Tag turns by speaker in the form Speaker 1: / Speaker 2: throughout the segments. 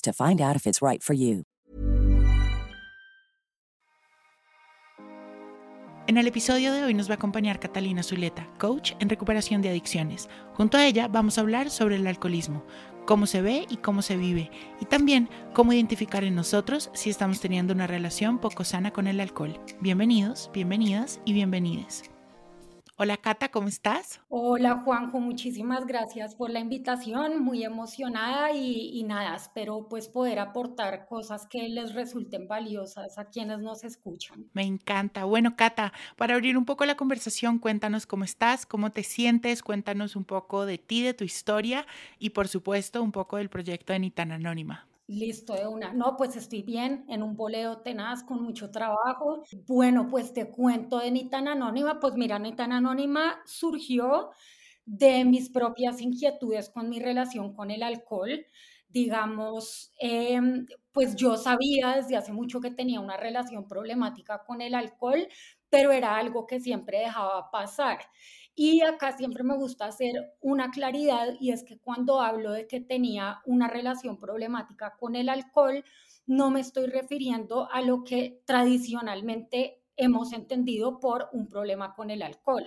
Speaker 1: to find out if it's right for you.
Speaker 2: En el episodio de hoy nos va a acompañar Catalina Zuleta, coach en recuperación de adicciones. Junto a ella vamos a hablar sobre el alcoholismo, cómo se ve y cómo se vive, y también cómo identificar en nosotros si estamos teniendo una relación poco sana con el alcohol. Bienvenidos, bienvenidas y bienvenides. Hola Cata, ¿cómo estás?
Speaker 3: Hola Juanjo, muchísimas gracias por la invitación, muy emocionada y, y, nada, espero pues poder aportar cosas que les resulten valiosas a quienes nos escuchan.
Speaker 2: Me encanta. Bueno Cata, para abrir un poco la conversación, cuéntanos cómo estás, cómo te sientes, cuéntanos un poco de ti, de tu historia y por supuesto un poco del proyecto de Nitan Anónima.
Speaker 3: Listo de una. No, pues estoy bien, en un boleo tenaz, con mucho trabajo. Bueno, pues te cuento de Ni tan Anónima. Pues mira, Ni tan Anónima surgió de mis propias inquietudes con mi relación con el alcohol. Digamos, em, pues yo sabía desde hace mucho que tenía una relación problemática con el alcohol, pero era algo que siempre dejaba pasar. Y acá siempre me gusta hacer una claridad y es que cuando hablo de que tenía una relación problemática con el alcohol, no me estoy refiriendo a lo que tradicionalmente hemos entendido por un problema con el alcohol.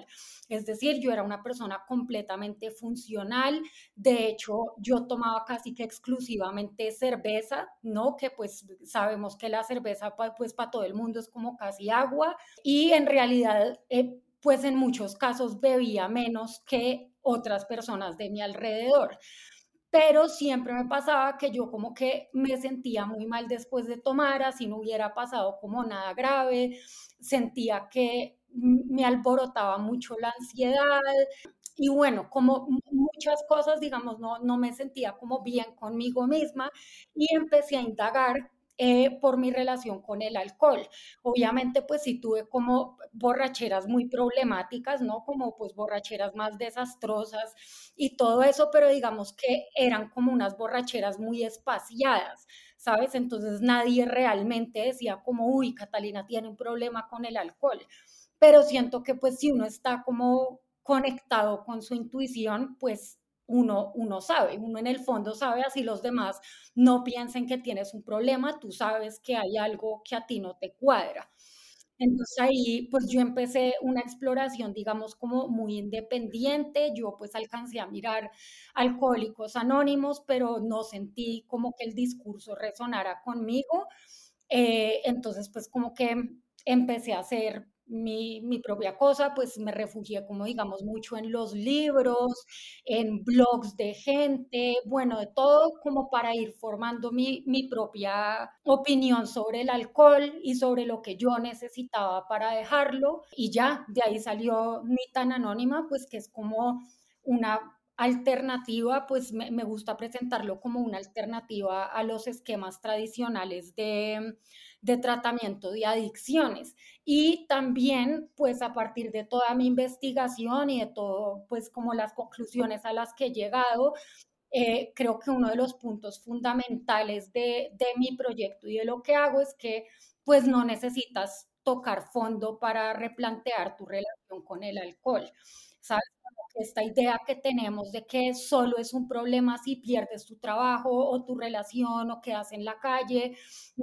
Speaker 3: Es decir, yo era una persona completamente funcional, de hecho yo tomaba casi que exclusivamente cerveza, ¿no? Que pues sabemos que la cerveza pues para todo el mundo es como casi agua y en realidad... Eh, pues en muchos casos bebía menos que otras personas de mi alrededor. Pero siempre me pasaba que yo como que me sentía muy mal después de tomar, así no hubiera pasado como nada grave, sentía que me alborotaba mucho la ansiedad y bueno, como muchas cosas, digamos, no, no me sentía como bien conmigo misma y empecé a indagar eh, por mi relación con el alcohol. Obviamente, pues sí tuve como borracheras muy problemáticas, ¿no? Como pues borracheras más desastrosas y todo eso, pero digamos que eran como unas borracheras muy espaciadas. ¿Sabes? Entonces nadie realmente decía como, uy, Catalina tiene un problema con el alcohol. Pero siento que pues si uno está como conectado con su intuición, pues uno, uno sabe, uno en el fondo sabe, así los demás no piensen que tienes un problema, tú sabes que hay algo que a ti no te cuadra. Entonces ahí pues yo empecé una exploración, digamos, como muy independiente. Yo pues alcancé a mirar alcohólicos anónimos, pero no sentí como que el discurso resonara conmigo. Eh, entonces pues como que empecé a hacer mi, propia cosa, pues me refugié, como digamos, mucho en los libros, en blogs de gente, bueno, de todo, como para ir formando mi, propia opinión sobre el alcohol y sobre lo que yo necesitaba para dejarlo. Y ya, de ahí salió mi tan anónima, pues que es como una alternativa, pues me gusta presentarlo como una alternativa a los esquemas tradicionales de de tratamiento de adicciones. Y también, pues a partir de toda mi investigación y de todo, pues como las conclusiones a las que he llegado, eh, creo que uno de los puntos fundamentales de, de mi proyecto y de lo que hago es que pues no necesitas tocar fondo para replantear tu relación con el alcohol. ¿Sabes? esta idea que tenemos de que solo es un problema si pierdes tu trabajo o tu relación o quedas en la calle.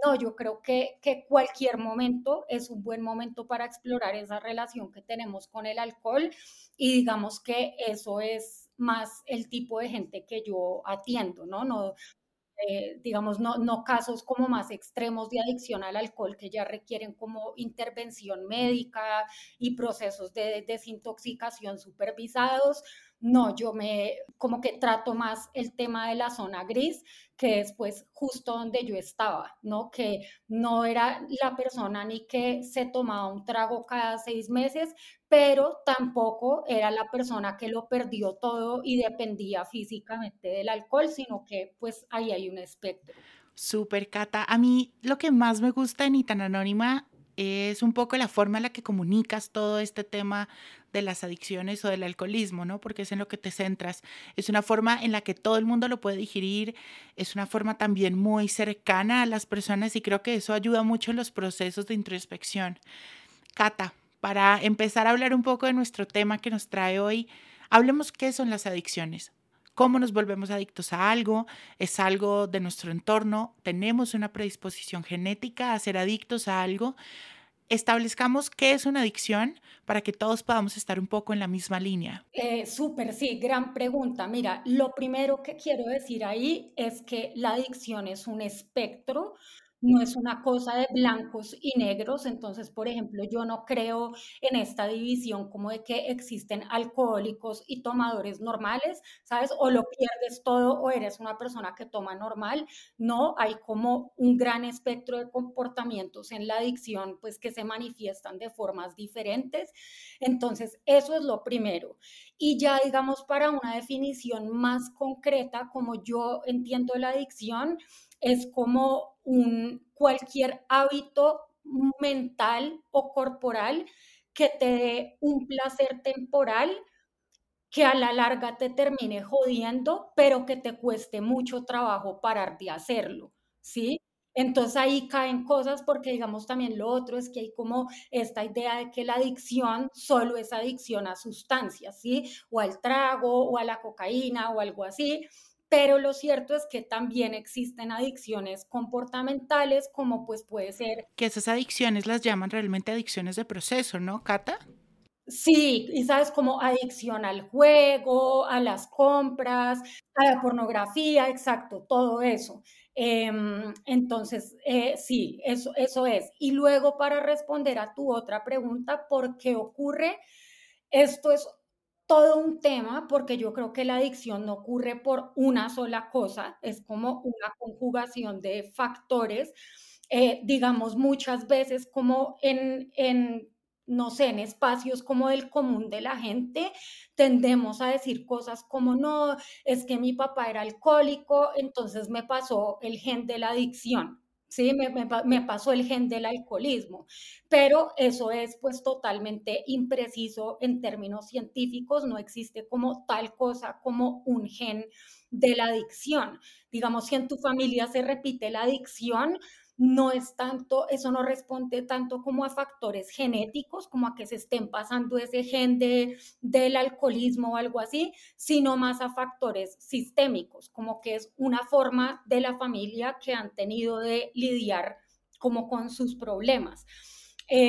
Speaker 3: No, yo creo que, que cualquier momento es un buen momento para explorar esa relación que tenemos con el alcohol y digamos que eso es más el tipo de gente que yo atiendo, ¿no? No eh, digamos, no, no casos como más extremos de adicción al alcohol que ya requieren como intervención médica y procesos de desintoxicación supervisados. No, yo me como que trato más el tema de la zona gris, que es pues justo donde yo estaba, ¿no? Que no era la persona ni que se tomaba un trago cada seis meses, pero tampoco era la persona que lo perdió todo y dependía físicamente del alcohol, sino que pues ahí hay un espectro.
Speaker 2: Super, Cata. A mí lo que más me gusta en Itan Anónima es un poco la forma en la que comunicas todo este tema de las adicciones o del alcoholismo, ¿no? Porque es en lo que te centras. Es una forma en la que todo el mundo lo puede digerir, es una forma también muy cercana a las personas y creo que eso ayuda mucho en los procesos de introspección. Cata, para empezar a hablar un poco de nuestro tema que nos trae hoy, hablemos qué son las adicciones cómo nos volvemos adictos a algo, es algo de nuestro entorno, tenemos una predisposición genética a ser adictos a algo. Establezcamos qué es una adicción para que todos podamos estar un poco en la misma línea.
Speaker 3: Eh, Súper, sí, gran pregunta. Mira, lo primero que quiero decir ahí es que la adicción es un espectro no es una cosa de blancos y negros, entonces, por ejemplo, yo no creo en esta división como de que existen alcohólicos y tomadores normales, ¿sabes? O lo pierdes todo o eres una persona que toma normal. No, hay como un gran espectro de comportamientos en la adicción, pues que se manifiestan de formas diferentes. Entonces, eso es lo primero. Y ya, digamos, para una definición más concreta, como yo entiendo la adicción, es como un, cualquier hábito mental o corporal que te dé un placer temporal que a la larga te termine jodiendo, pero que te cueste mucho trabajo parar de hacerlo, ¿sí? Entonces ahí caen cosas porque digamos también lo otro es que hay como esta idea de que la adicción solo es adicción a sustancias, ¿sí? O al trago o a la cocaína o algo así pero lo cierto es que también existen adicciones comportamentales, como pues puede ser...
Speaker 2: Que esas adicciones las llaman realmente adicciones de proceso, ¿no, Cata?
Speaker 3: Sí, y sabes, como adicción al juego, a las compras, a la pornografía, exacto, todo eso. Em, entonces, eh, sí, eso, eso es. Y luego para responder a tu otra pregunta, ¿por qué ocurre? Esto es todo un tema porque yo creo que la adicción no ocurre por una sola cosa, es como una conjugación de factores, eh, digamos muchas veces como en, en, no sé, en espacios como del común de la gente, tendemos a decir cosas como, no, es que mi papá era alcohólico, entonces me pasó el gen de la adicción. Sí, me, pasó el gen del alcoholismo, pero eso es pues totalmente impreciso en términos científicos, no existe como tal cosa como un gen de la adicción. Digamos, si en tu familia se repite la adicción, no es tanto, eso no responde tanto como a factores genéticos, como a que se estén pasando ese gen de, del alcoholismo o algo así, sino más a factores sistémicos, como que es una forma de la familia que han tenido de lidiar como con sus problemas. Eh,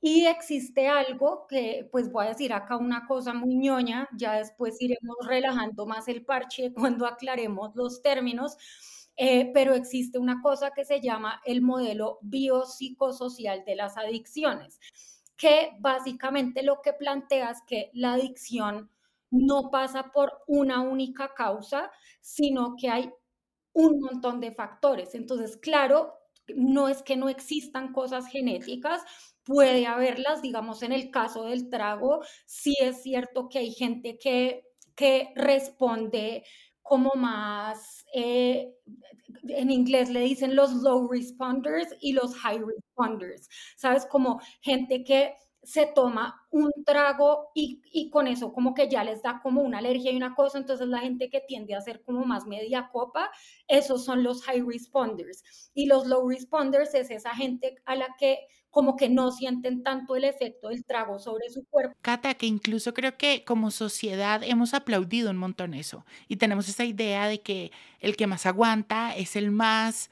Speaker 3: y existe algo que, pues voy a decir acá una cosa muy ñoña, ya después iremos relajando más el parche cuando aclaremos los términos, eh, pero existe una cosa que se llama el modelo biopsicosocial de las adicciones, que básicamente lo que plantea es que la adicción no pasa por una única causa, sino que hay un montón de factores. Entonces, claro, no es que no existan cosas genéticas, puede haberlas, digamos, en el caso del trago, sí es cierto que hay gente que, que responde como más, eh, en inglés le dicen los low responders y los high responders, ¿sabes? Como gente que se toma un trago y, y, con eso como que ya les da como una alergia y una cosa, entonces la gente que tiende a ser como más media copa, esos son los high responders. Y los low responders es esa gente a la que como que no sienten tanto el efecto del trago sobre su cuerpo.
Speaker 2: Cata, que incluso creo que como sociedad hemos aplaudido un montón eso y tenemos esa idea de que el que más aguanta es el más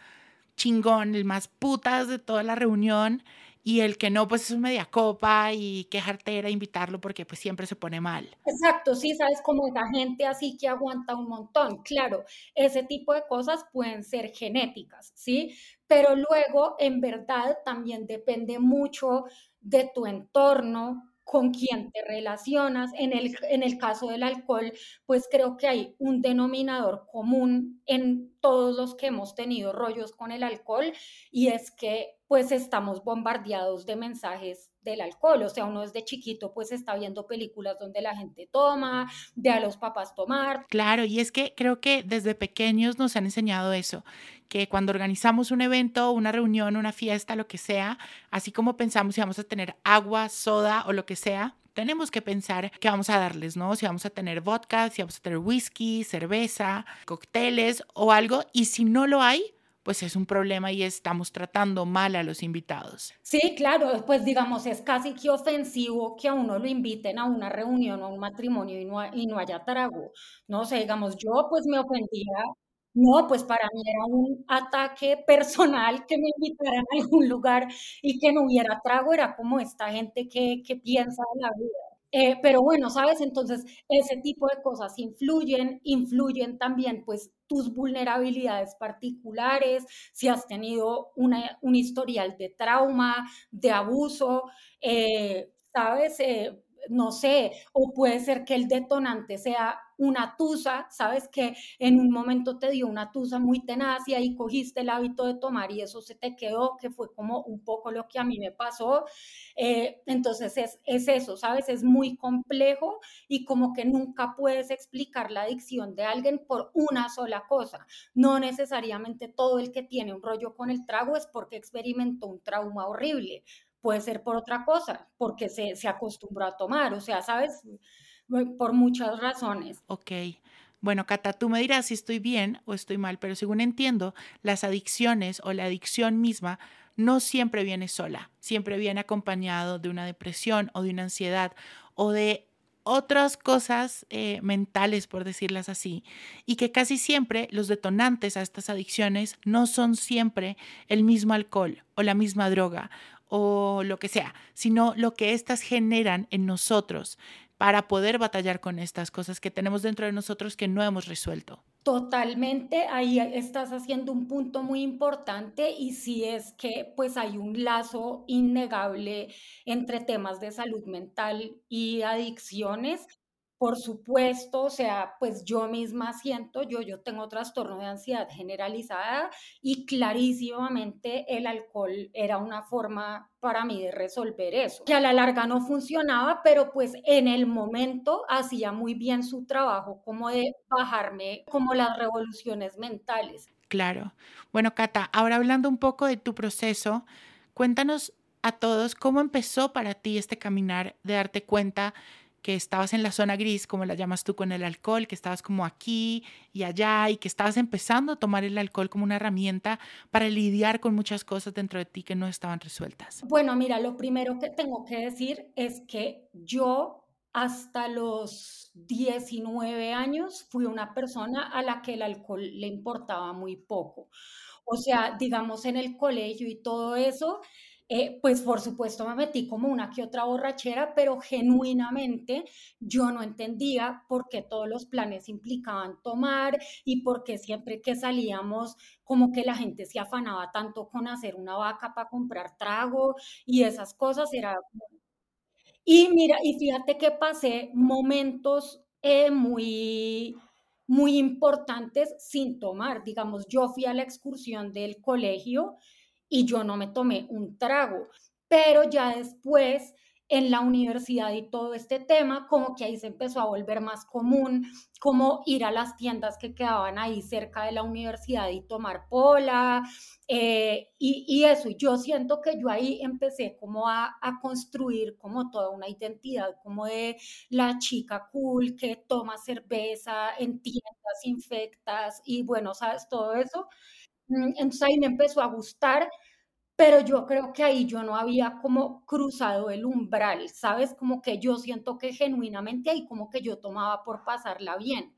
Speaker 2: chingón, el más putas de toda la reunión y el que no, pues es media copa y qué jartera invitarlo porque pues siempre se pone mal.
Speaker 3: Exacto, sí, sabes, como esa gente así que aguanta un montón. Claro, ese tipo de cosas pueden ser genéticas, ¿sí? Pero luego, en verdad, también depende mucho de tu entorno, con quién te relacionas. En el, en el caso del alcohol, pues creo que hay un denominador común en todos los que hemos tenido rollos con el alcohol y es que pues estamos bombardeados de mensajes del alcohol, o sea, uno desde chiquito pues está viendo películas donde la gente toma, ve a los papás tomar.
Speaker 2: Claro, y es que creo que desde pequeños nos han enseñado eso, que cuando organizamos un evento, una reunión, una fiesta, lo que sea, así como pensamos si vamos a tener agua, soda o lo que sea, tenemos que pensar qué vamos a darles, ¿no? Si vamos a tener vodka, si vamos a tener whisky, cerveza, cócteles o algo. Y si no lo hay, pues es un problema y estamos tratando mal a los invitados.
Speaker 3: Sí, claro, pues digamos, es casi que ofensivo que a uno lo inviten a una reunión o a un matrimonio y no, y no haya trago. No sé, digamos, yo pues me ofendía. No, pues para mí era un ataque personal que me invitaran a algún lugar y que no hubiera trago, era como esta gente que, que piensa en la vida. Eh, pero bueno, ¿sabes? Entonces, ese tipo de cosas influyen, influyen también pues tus vulnerabilidades particulares, si has tenido una, un historial de trauma, de abuso, eh, ¿sabes? Eh, no sé, o puede ser que el detonante sea una tusa, sabes que en un momento te dio una tusa muy tenaz y ahí cogiste el hábito de tomar y eso se te quedó, que fue como un poco lo que a mí me pasó. Eh, entonces es, es eso, sabes, es muy complejo y como que nunca puedes explicar la adicción de alguien por una sola cosa. No necesariamente todo el que tiene un rollo con el trago es porque experimentó un trauma horrible puede ser por otra cosa, porque se, se acostumbró a tomar, o sea, ¿sabes? Por muchas razones.
Speaker 2: Ok. Bueno, Cata, tú me dirás si estoy bien o estoy mal, pero según entiendo, las adicciones o la adicción misma no siempre viene sola, siempre viene acompañado de una depresión o de una ansiedad o de otras cosas eh, mentales, por decirlas así, y que casi siempre los detonantes a estas adicciones no son siempre el mismo alcohol o la misma droga o lo que sea, sino lo que éstas generan en nosotros para poder batallar con estas cosas que tenemos dentro de nosotros que no hemos resuelto.
Speaker 3: Totalmente, ahí estás haciendo un punto muy importante y si es que pues hay un lazo innegable entre temas de salud mental y adicciones por supuesto, o sea, pues yo misma siento, yo, yo tengo trastorno de ansiedad generalizada y clarísimamente el alcohol era una forma para mí de resolver eso, que a la larga no funcionaba, pero pues en el momento hacía muy bien su trabajo como de bajarme como las revoluciones mentales.
Speaker 2: Claro. Bueno, Cata, ahora hablando un poco de tu proceso, cuéntanos a todos cómo empezó para ti este caminar de darte cuenta que estabas en la zona gris, como la llamas tú con el alcohol, que estabas como aquí y allá y que estabas empezando a tomar el alcohol como una herramienta para lidiar con muchas cosas dentro de ti que no estaban resueltas?
Speaker 3: Bueno, mira, lo primero que tengo que decir es que yo hasta los 19 años fui una persona a la que el alcohol le importaba muy poco. O sea, digamos en el colegio y todo eso, eh, pues por supuesto me metí como una que otra borrachera, pero genuinamente yo no entendía por qué todos los planes implicaban tomar y por qué siempre que salíamos como que la gente se afanaba tanto con hacer una vaca para comprar trago y esas cosas era... Y mira, y fíjate que pasé momentos eh, muy muy importantes sin tomar. Digamos, yo fui a la excursión del colegio y yo no me tomé un trago. Pero ya después en la universidad y todo este tema, como que ahí se empezó a volver más común, como ir a las tiendas que quedaban ahí cerca de la universidad y tomar pola, eh, y, y, eso, yo siento que yo ahí empecé como a, a, construir como toda una identidad, como de la chica cool que toma cerveza en tiendas infectas y bueno, sabes, todo eso. Mm, entonces ahí me empezó a gustar, pero yo creo que ahí yo no había como cruzado el umbral, ¿sabes? Como que yo siento que genuinamente ahí como que yo tomaba por pasarla bien.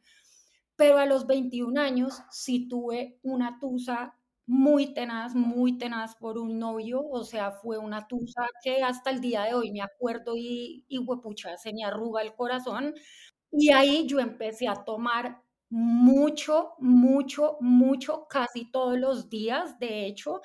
Speaker 3: Pero a los 21 años sí tuve una tusa muy tenaz, muy tenaz por un novio, o sea, fue una tusa que hasta el día de hoy me acuerdo y, y huepucha, se me arruga el corazón. Y ahí yo empecé a tomar mucho, mucho, mucho, casi todos los días, de hecho,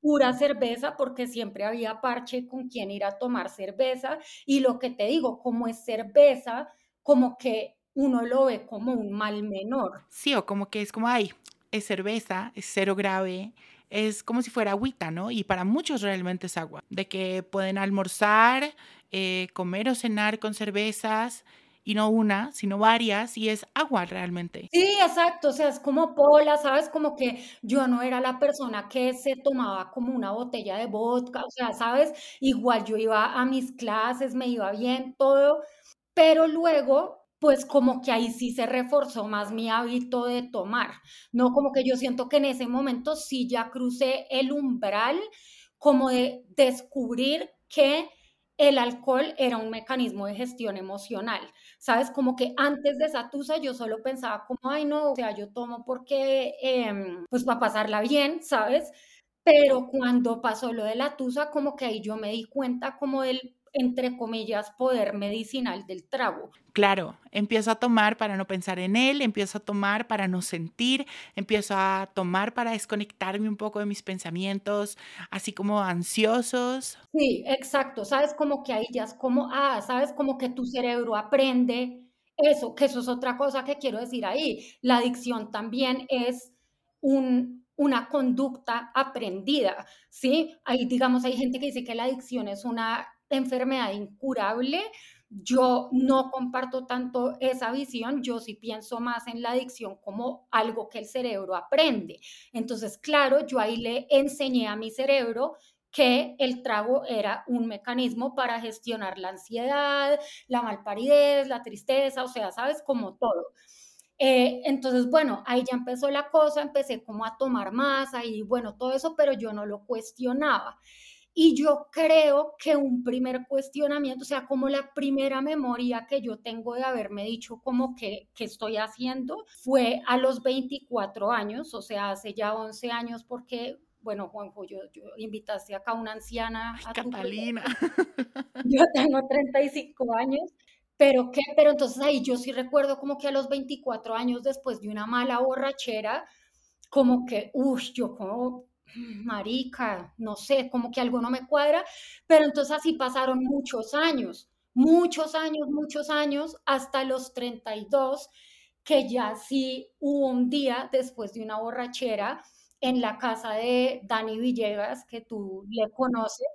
Speaker 3: pura cerveza porque siempre había parche con quien ir a tomar cerveza y lo que te digo, como es cerveza, como que uno lo ve como un mal menor.
Speaker 2: Sí, o como que es como, ay, es cerveza, es cero grave, es como si fuera agüita, ¿no? Y para muchos realmente es agua, de que pueden almorzar, eh, comer o cenar con cervezas y no una, sino varias, y es agua realmente.
Speaker 3: Sí, exacto, o sea, es como pola, ¿sabes? Como que yo no era la persona que se tomaba como una botella de vodka, o sea, ¿sabes? Igual yo iba a mis clases, me iba bien, todo, pero luego pues como que ahí sí se reforzó más mi hábito de tomar, ¿no? Como que yo siento que en ese momento sí ya crucé el umbral como de descubrir que el alcohol era un mecanismo de gestión emocional, ¿sabes? Como que antes de esa tusa yo solo pensaba como, ay no, o sea, yo tomo porque, em, pues para pasarla bien, ¿sabes? Pero cuando pasó lo de la tusa, como que ahí yo me di cuenta como del entre comillas, poder medicinal del trago.
Speaker 2: Claro, empiezo a tomar para no pensar en él, empiezo a tomar para no sentir, empiezo a tomar para desconectarme un poco de mis pensamientos, así como ansiosos.
Speaker 3: Sí, exacto, sabes como que ahí ya es como, ah, sabes como que tu cerebro aprende eso, que eso es otra cosa que quiero decir ahí. La adicción también es un, una conducta aprendida, ¿sí? Ahí, digamos, hay gente que dice que la adicción es una enfermedad incurable. Yo no comparto tanto esa visión, yo sí pienso más en la adicción como algo que el cerebro aprende. Entonces, claro, yo ahí le enseñé a mi cerebro que el trago era un mecanismo para gestionar la ansiedad, la malparidez, la tristeza, o sea, sabes, como todo. Eh, entonces, bueno, ahí ya empezó la cosa, empecé como a tomar más, ahí, bueno, todo eso, pero yo no lo cuestionaba. Y yo creo que un primer cuestionamiento, o sea, como la primera memoria que yo tengo de haberme dicho como que, que estoy haciendo, fue a los 24 años, o sea, hace ya 11 años, porque bueno, Juanjo, yo, yo invitaste acá a una anciana.
Speaker 2: a Catalina.
Speaker 3: Yo tengo 35 años, pero qué, pero entonces ahí yo sí recuerdo como que a los 24 años después de una mala borrachera, como que, uff, yo como marica, no sé, como que algo no me cuadra, pero entonces así pasaron muchos años, muchos años, muchos años, hasta los 32, que ya sí hubo un día después de una borrachera en la casa de Dani Villegas, que tú le conoces,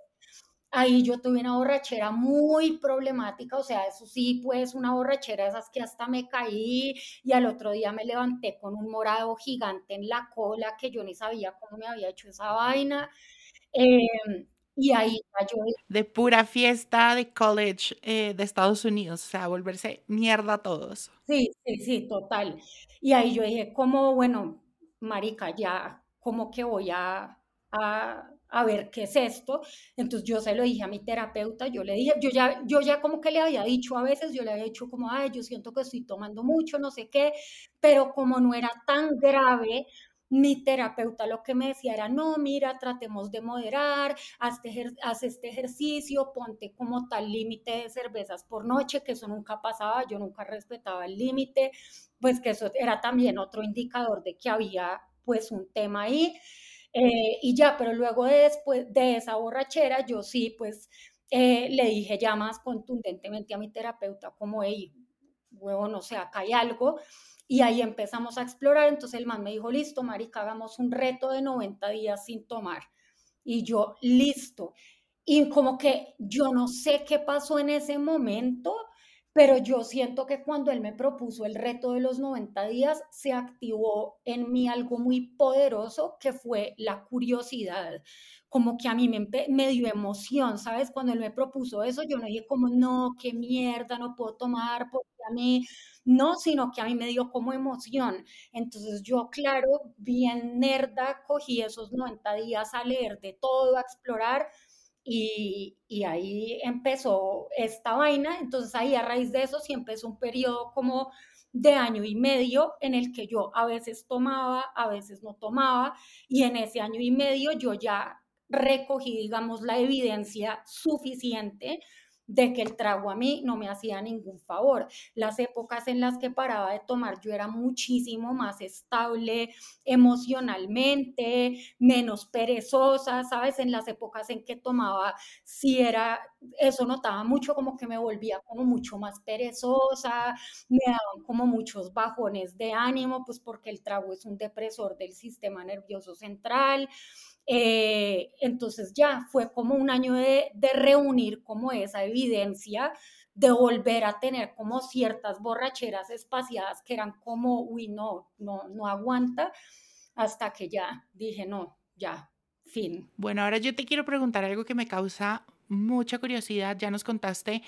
Speaker 3: Ahí yo tuve una borrachera muy problemática, o sea, eso sí, pues una borrachera esas que hasta me caí y al otro día me levanté con un morado gigante en la cola que yo ni sabía cómo me había hecho esa vaina. Em, y ahí yo...
Speaker 2: De pura fiesta de college eh, de Estados Unidos, o sea, volverse mierda a todos.
Speaker 3: Sí, sí, sí, total. Y ahí yo dije, como, bueno, marica, ya, como que voy a, a a ver qué es esto. Entonces yo se lo dije a mi terapeuta, yo le dije, yo ya, yo ya como que le había dicho a veces, yo le había dicho como, ay, yo siento que estoy tomando mucho, no sé qué, pero como no era tan grave, mi terapeuta lo que me decía era, no, mira, tratemos de moderar, haz, haz este ejercicio, ponte como tal límite de cervezas por noche, que eso nunca pasaba, yo nunca respetaba el límite, pues que eso era también otro indicador de que había pues un tema ahí. Eh, y ya, pero luego de, después de esa borrachera, yo sí, pues eh, le dije ya más contundentemente a mi terapeuta como, hey, huevo, no sé, acá hay algo. Y ahí empezamos a explorar. Entonces el man me dijo, listo, marica, hagamos un reto de 90 días sin tomar. Y yo, listo. Y como que yo no sé qué pasó en ese momento, pero yo siento que cuando él me propuso el reto de los 90 días, se activó en mí algo muy poderoso que fue la curiosidad, como que a mí me, me dio emoción, ¿sabes? Cuando él me propuso eso, yo no dije como, no, qué mierda, no puedo tomar porque a mí, no, sino que a mí me dio como emoción. Entonces yo, claro, bien nerda, cogí esos 90 días a leer de todo, a explorar y, ahí empezó esta vaina, entonces ahí a raíz de eso sí empezó un periodo como de año y medio en el que yo a veces tomaba, a veces no tomaba, y en ese año y medio yo ya recogí, digamos, la evidencia suficiente de que el trago a mí no me hacía ningún favor. Las épocas en las que paraba de tomar yo era muchísimo más estable emocionalmente, menos perezosa, ¿sabes? En las épocas en que tomaba, sí era, eso notaba mucho como que me volvía como mucho más perezosa, me daban como muchos bajones de ánimo, pues porque el trago es un depresor del sistema nervioso central. Eh, entonces ya fue como un año de, reunir como esa evidencia de volver a tener como ciertas borracheras espaciadas que eran como, uy, no, no, no aguanta, hasta que ya dije, no, ya, fin.
Speaker 2: Bueno, ahora yo te quiero preguntar algo que me causa mucha curiosidad. Ya nos contaste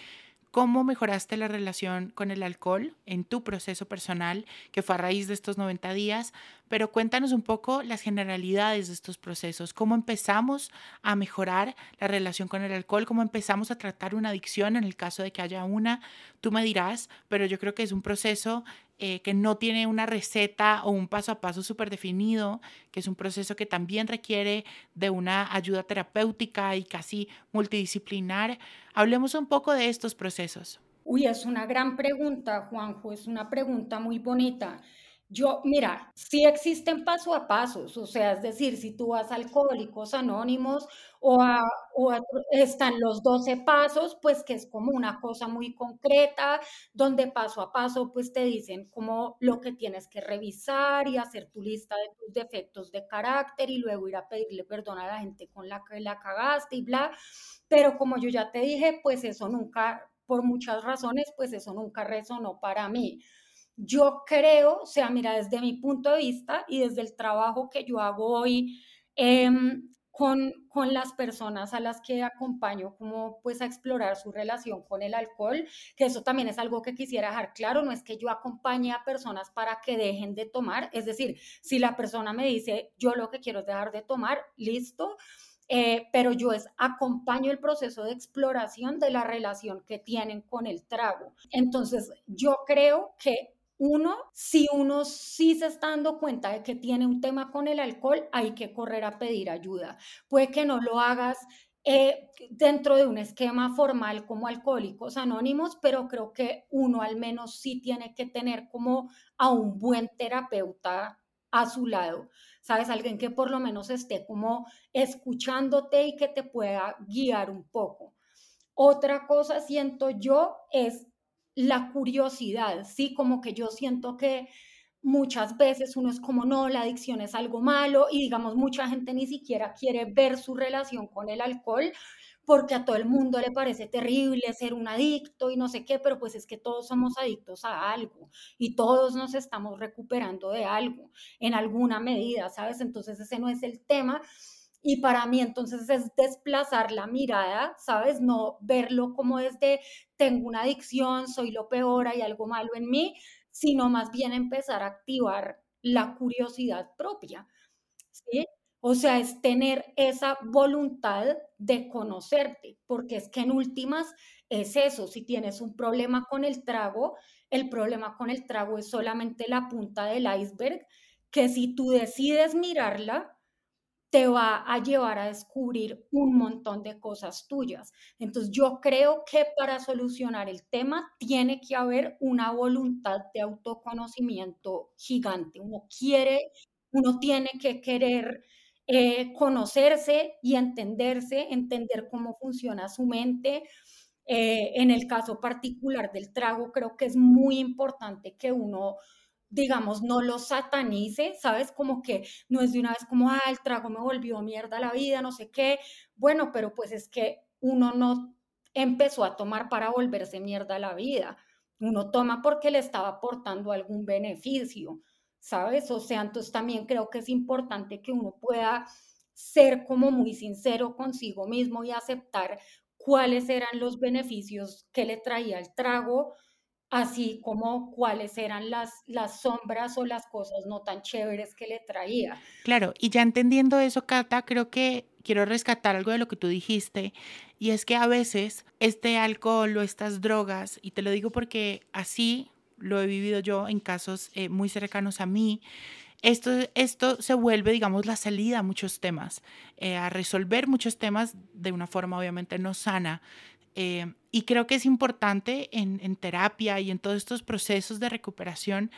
Speaker 2: cómo mejoraste la relación con el alcohol en tu proceso personal, que fue a raíz de estos 90 días, pero cuéntanos un poco las generalidades de estos procesos, cómo empezamos a mejorar la relación con el alcohol, cómo empezamos a tratar una adicción en el caso de que haya una, tú me dirás, pero yo creo que es un proceso eh, que no tiene una receta o un paso a paso súper definido, que es un proceso que también requiere de una ayuda terapéutica y casi multidisciplinar. Hablemos un poco de estos procesos.
Speaker 3: Uy, es una gran pregunta, Juanjo, es una pregunta muy bonita. Yo, mira, sí existen paso a pasos, o sea, es decir, si tú vas a Alcohólicos Anónimos o, o están los 12 pasos, pues que es como una cosa muy concreta, donde paso a paso pues te dicen como lo que tienes que revisar y hacer tu lista de tus defectos de carácter y luego ir a pedirle perdón a la gente con la que la cagaste y bla, pero como yo ya te dije, pues eso nunca, por muchas razones, pues eso nunca resonó para mí. Yo creo, o sea, mira, desde mi punto de vista y desde el trabajo que yo hago hoy em, con, con, las personas a las que acompaño, como pues a explorar su relación con el alcohol, que eso también es algo que quisiera dejar claro, no es que yo acompañe a personas para que dejen de tomar, es decir, si la persona me dice, yo lo que quiero es dejar de tomar, listo. Eh, pero yo es acompaño el proceso de exploración de la relación que tienen con el trago. Entonces, yo creo que uno, si uno sí se está dando cuenta de que tiene un tema con el alcohol, hay que correr a pedir ayuda. Puede que no lo hagas eh, dentro de un esquema formal como Alcohólicos Anónimos, pero creo que uno al menos sí tiene que tener como a un buen terapeuta a su lado. ¿Sabes? Alguien que por lo menos esté como escuchándote y que te pueda guiar un poco. Otra cosa siento yo es la curiosidad, ¿sí? Como que yo siento que muchas veces uno es como, no, la adicción es algo malo y digamos, mucha gente ni siquiera quiere ver su relación con el alcohol porque a todo el mundo le parece terrible ser un adicto y no sé qué, pero pues es que todos somos adictos a algo y todos nos estamos recuperando de algo en alguna medida, ¿sabes? Entonces ese no es el tema, y para mí entonces es desplazar la mirada, ¿sabes? No verlo como desde tengo una adicción, soy lo peor, hay algo malo en mí, sino más bien empezar a activar la curiosidad propia. ¿sí? O sea, es tener esa voluntad de conocerte, porque es que en últimas es eso, si tienes un problema con el trago, el problema con el trago es solamente la punta del iceberg, que si tú decides mirarla, te va a llevar a descubrir un montón de cosas tuyas. Entonces yo creo que para solucionar el tema tiene que haber una voluntad de autoconocimiento gigante. Uno quiere, uno tiene que querer eh, conocerse y entenderse, entender cómo funciona su mente. Eh, en el caso particular del trago, creo que es muy importante que uno digamos, no lo satanice, ¿sabes? Como que no es de una vez como, ah, el trago me volvió mierda la vida, no sé qué. Bueno, pero pues es que uno no empezó a tomar para volverse mierda la vida. Uno toma porque le estaba aportando algún beneficio, ¿sabes? O sea, entonces también creo que es importante que uno pueda ser como muy sincero consigo mismo y aceptar cuáles eran los beneficios que le traía el trago, así como cuáles eran las, las sombras o las cosas no tan chéveres que le traía.
Speaker 2: Claro, y ya entendiendo eso, Cata, creo que quiero rescatar algo de lo que tú dijiste, y es que a veces este alcohol o estas drogas, y te lo digo porque así lo he vivido yo en casos eh, muy cercanos a mí. Esto, esto se vuelve, digamos, la salida a muchos temas, eh, a resolver muchos temas de una forma obviamente no sana. Eh, y creo que es importante en, terapia y en todos estos procesos de recuperación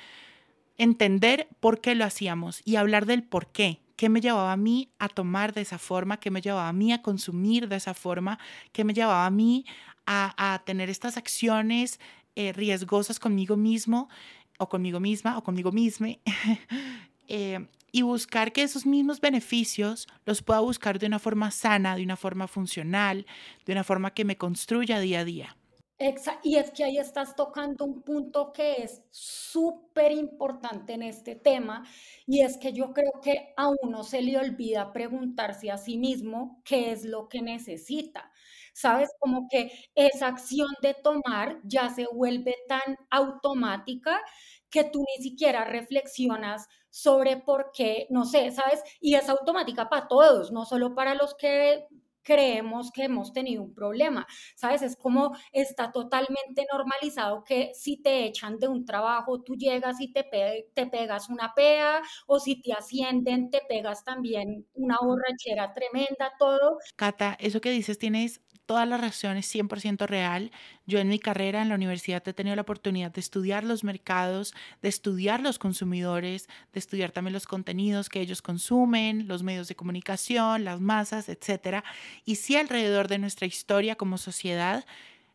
Speaker 2: entender por qué lo hacíamos y hablar del por qué, qué me llevaba a mí a tomar de esa forma, qué me llevaba a mí a consumir de esa forma, qué me llevaba a mí a, tener estas acciones eh, riesgosas conmigo mismo o conmigo misma o conmigo misma. Eh, y buscar que esos mismos beneficios los pueda buscar de una forma sana, de una forma funcional, de una forma que me construya día a día.
Speaker 3: Y es que ahí estás tocando un punto que es súper importante en este tema, y es que yo creo que a uno se le olvida preguntarse a sí mismo qué es lo que necesita. ¿Sabes? Como que esa acción de tomar ya se vuelve tan automática que tú ni siquiera reflexionas sobre por qué, no sé, ¿sabes? Y es automática para todos, no solo para los que creemos que hemos tenido un problema, ¿sabes? Es como está totalmente normalizado que si te echan de un trabajo, tú llegas y te, te pegas una pea, o si te ascienden, te pegas también una borrachera tremenda, todo.
Speaker 2: Cata, eso que dices tienes todas las razones 100% real. Yo en mi carrera en la universidad he tenido la oportunidad de estudiar los mercados, de estudiar los consumidores, de estudiar también los contenidos que ellos consumen, los medios de comunicación, las masas, etc. Y si alrededor de nuestra historia como sociedad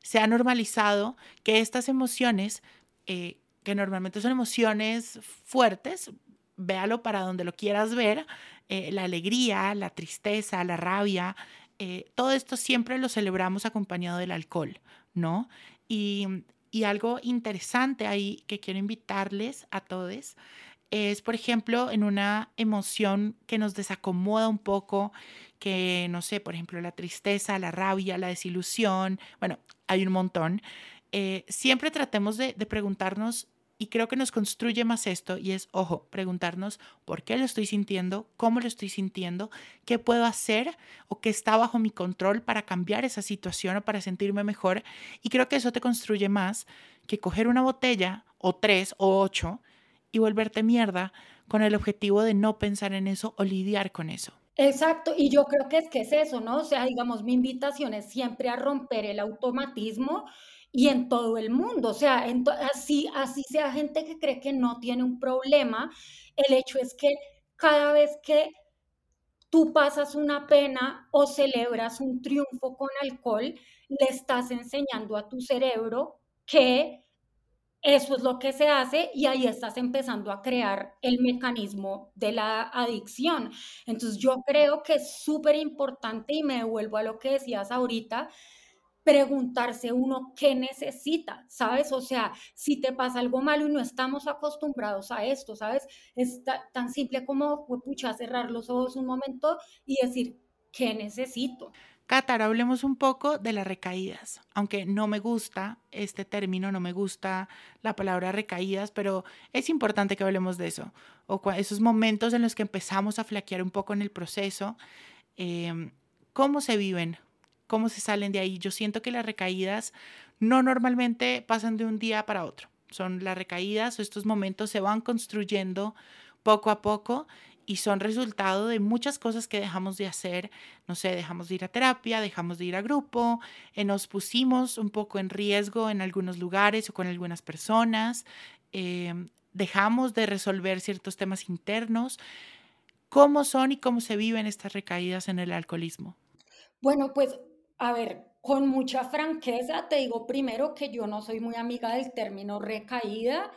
Speaker 2: se ha normalizado que estas emociones, eh, que normalmente son emociones fuertes, véalo para donde lo quieras ver, eh, la alegría, la tristeza, la rabia, eh, todo esto siempre lo celebramos acompañado del alcohol, ¿no? Y, algo interesante ahí que quiero invitarles a todos es, por ejemplo, en una emoción que nos desacomoda un poco, que, no sé, por ejemplo, la tristeza, la rabia, la desilusión, bueno, hay un montón. Eh, siempre tratemos de, de preguntarnos y creo que nos construye más esto y es, ojo, preguntarnos por qué lo estoy sintiendo, cómo lo estoy sintiendo, qué puedo hacer o qué está bajo mi control para cambiar esa situación o para sentirme mejor. Y creo que eso te construye más que coger una botella o tres o ocho y volverte mierda con el objetivo de no pensar en eso o lidiar con eso.
Speaker 3: Exacto, y yo creo que es que es eso, ¿no? O sea, digamos, mi invitación es siempre a romper el automatismo y en todo el mundo. O sea, así, así sea gente que cree que no tiene un problema, el hecho es que cada vez que tú pasas una pena o celebras un triunfo con alcohol, le estás enseñando a tu cerebro que eso es lo que se hace y ahí estás empezando a crear el mecanismo de la adicción. Entonces yo creo que es súper importante y me devuelvo a lo que decías ahorita, preguntarse uno qué necesita, ¿sabes? O sea, si te pasa algo malo y no estamos acostumbrados a esto, ¿sabes? Es tan simple como, pucha, cerrar los ojos un momento y decir, ¿qué necesito?
Speaker 2: Catar, hablemos un poco de las recaídas, aunque no me gusta este término, no me gusta la palabra recaídas, pero es importante que hablemos de eso, o esos momentos en los que empezamos a flaquear un poco en el proceso, em, ¿cómo se viven? Cómo se salen de ahí. Yo siento que las recaídas no normalmente pasan de un día para otro. Son las recaídas o estos momentos se van construyendo poco a poco y son resultado de muchas cosas que dejamos de hacer. No sé, dejamos de ir a terapia, dejamos de ir a grupo, eh, nos pusimos un poco en riesgo en algunos lugares o con algunas personas, em, dejamos de resolver ciertos temas internos. ¿Cómo son y cómo se viven estas recaídas en el alcoholismo?
Speaker 3: Bueno, pues a ver, con mucha franqueza te digo primero que yo no soy muy amiga del término recaída.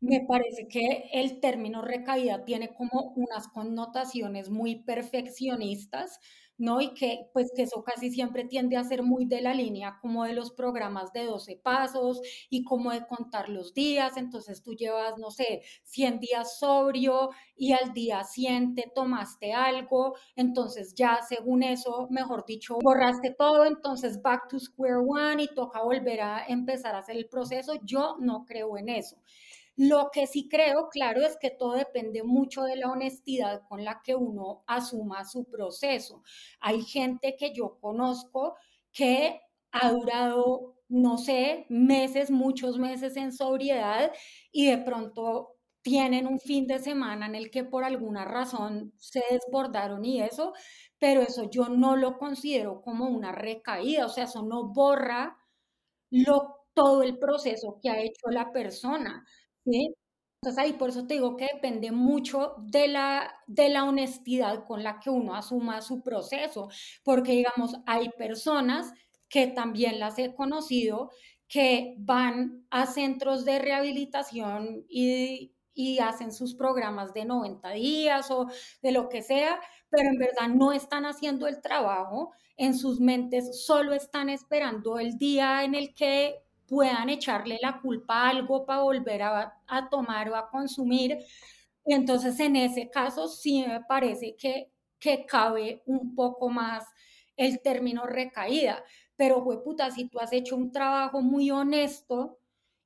Speaker 3: Me parece que el término recaída tiene como unas connotaciones muy perfeccionistas ¿no? Y que pues que eso casi siempre tiende a ser muy de la línea como de los programas de 12 pasos y como de contar los días, entonces tú llevas, no sé, 100 días sobrio y al día 100 te tomaste algo, entonces ya según eso, mejor dicho, borraste todo, entonces back to square one y toca volver a empezar a hacer el proceso, yo no creo en eso. Lo que sí creo, claro, es que todo depende mucho de la honestidad con la que uno asuma su proceso. Hay gente que yo conozco que ha durado no sé, meses, muchos meses en sobriedad y de pronto tienen un fin de semana en el que por alguna razón se desbordaron y eso, pero eso yo no lo considero como una recaída, o sea, eso no borra todo el proceso que ha hecho la persona, ¿sí? Entonces ahí por eso te digo que depende mucho de la, de la honestidad con la que uno asuma su proceso, porque digamos, hay personas que también las he conocido que van a centros de rehabilitación y, y hacen sus programas de 90 días o de lo que sea, pero en verdad no están haciendo el trabajo, en sus mentes solo están esperando el día en el que puedan echarle la culpa a algo para volver a, tomar o a consumir. Entonces, en ese caso, sí me parece que, que cabe un poco más el término recaída. Pero, puta, si tú has hecho un trabajo muy honesto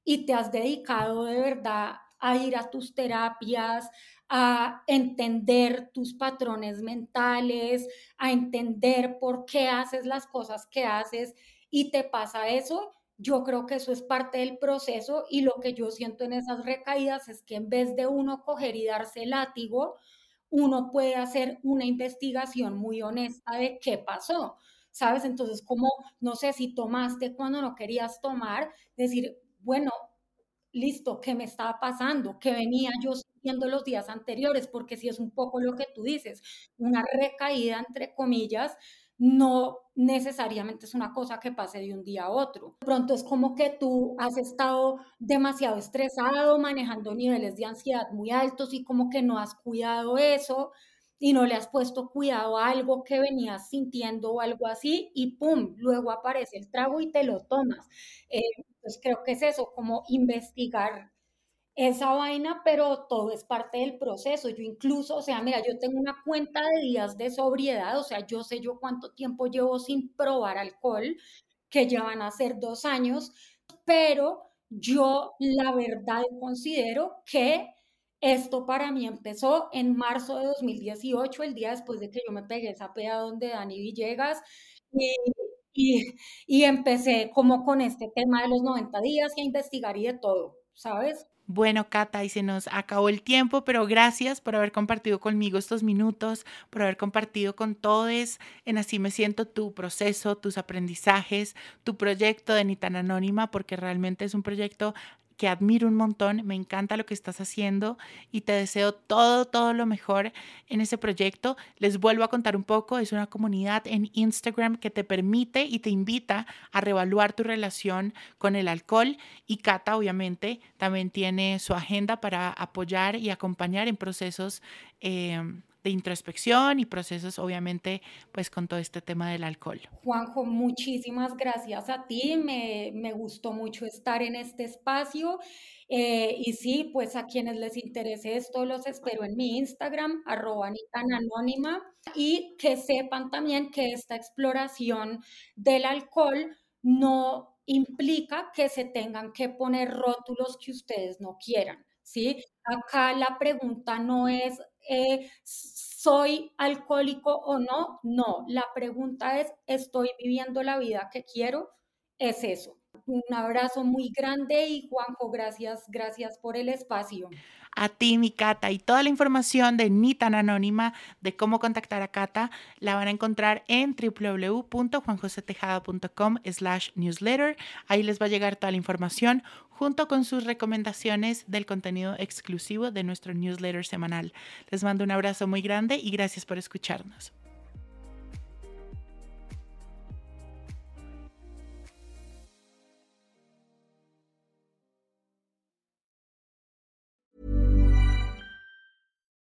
Speaker 3: y te has dedicado de verdad a ir a tus terapias, a entender tus patrones mentales, a entender por qué haces las cosas que haces y te pasa eso, yo creo que eso es parte del proceso y lo que yo siento en esas recaídas es que en vez de uno coger y darse látigo, uno puede hacer una investigación muy honesta de qué pasó, ¿sabes? Entonces, como, no sé si tomaste cuando no querías tomar, decir, bueno, listo, ¿qué me estaba pasando? ¿Qué venía yo sintiendo los días anteriores? Porque si es un poco lo que tú dices, una recaída, entre comillas, no necesariamente es una cosa que pase de un día a otro. Pronto es como que tú has estado demasiado estresado, manejando niveles de ansiedad muy altos y como que no has cuidado eso y no le has puesto cuidado a algo que venías sintiendo o algo así y ¡pum! Luego aparece el trago y te lo tomas. Eh, pues creo que es eso, como investigar esa vaina, pero todo es parte del proceso. Yo incluso, o sea, mira, yo tengo una cuenta de días de sobriedad, o sea, yo sé yo cuánto tiempo llevo sin probar alcohol, que ya van a ser dos años, pero yo la verdad considero que esto para mí empezó en marzo de 2018, el día después de que yo me pegué esa peda donde Dani Villegas, y, y, y empecé como con este tema de los 90 días y a investigar y de todo, ¿sabes?
Speaker 2: Bueno, Cata, y se nos acabó el tiempo, pero gracias por haber compartido conmigo estos minutos, por haber compartido con todos en Así me siento tu proceso, tus aprendizajes, tu proyecto de Ni tan Anónima, porque realmente es un proyecto que admiro un montón, me encanta lo que estás haciendo y te deseo todo, todo lo mejor en ese proyecto. Les vuelvo a contar un poco, es una comunidad en Instagram que te permite y te invita a reevaluar tu relación con el alcohol y Cata obviamente también tiene su agenda para apoyar y acompañar en procesos. Eh, de introspección y procesos, obviamente, pues con todo este tema del alcohol.
Speaker 3: Juanjo, muchísimas gracias a ti. Me, gustó mucho estar en este espacio. Eh, y sí, pues a quienes les interese esto, los espero en mi Instagram, arroba anónima, y que sepan también que esta exploración del alcohol no implica que se tengan que poner rótulos que ustedes no quieran, ¿sí? Acá la pregunta no es eh, ¿soy alcohólico o no? No, la pregunta es, ¿estoy viviendo la vida que quiero? Es eso. Un abrazo muy grande y Juanjo, gracias, gracias por el espacio
Speaker 2: a ti, mi Cata. Y toda la información de Ni tan Anónima, de cómo contactar a Cata, la van a encontrar en www.juanjosetejada.com slash newsletter. Ahí les va a llegar toda la información junto con sus recomendaciones del contenido exclusivo de nuestro newsletter semanal. Les mando un abrazo muy grande y gracias por escucharnos.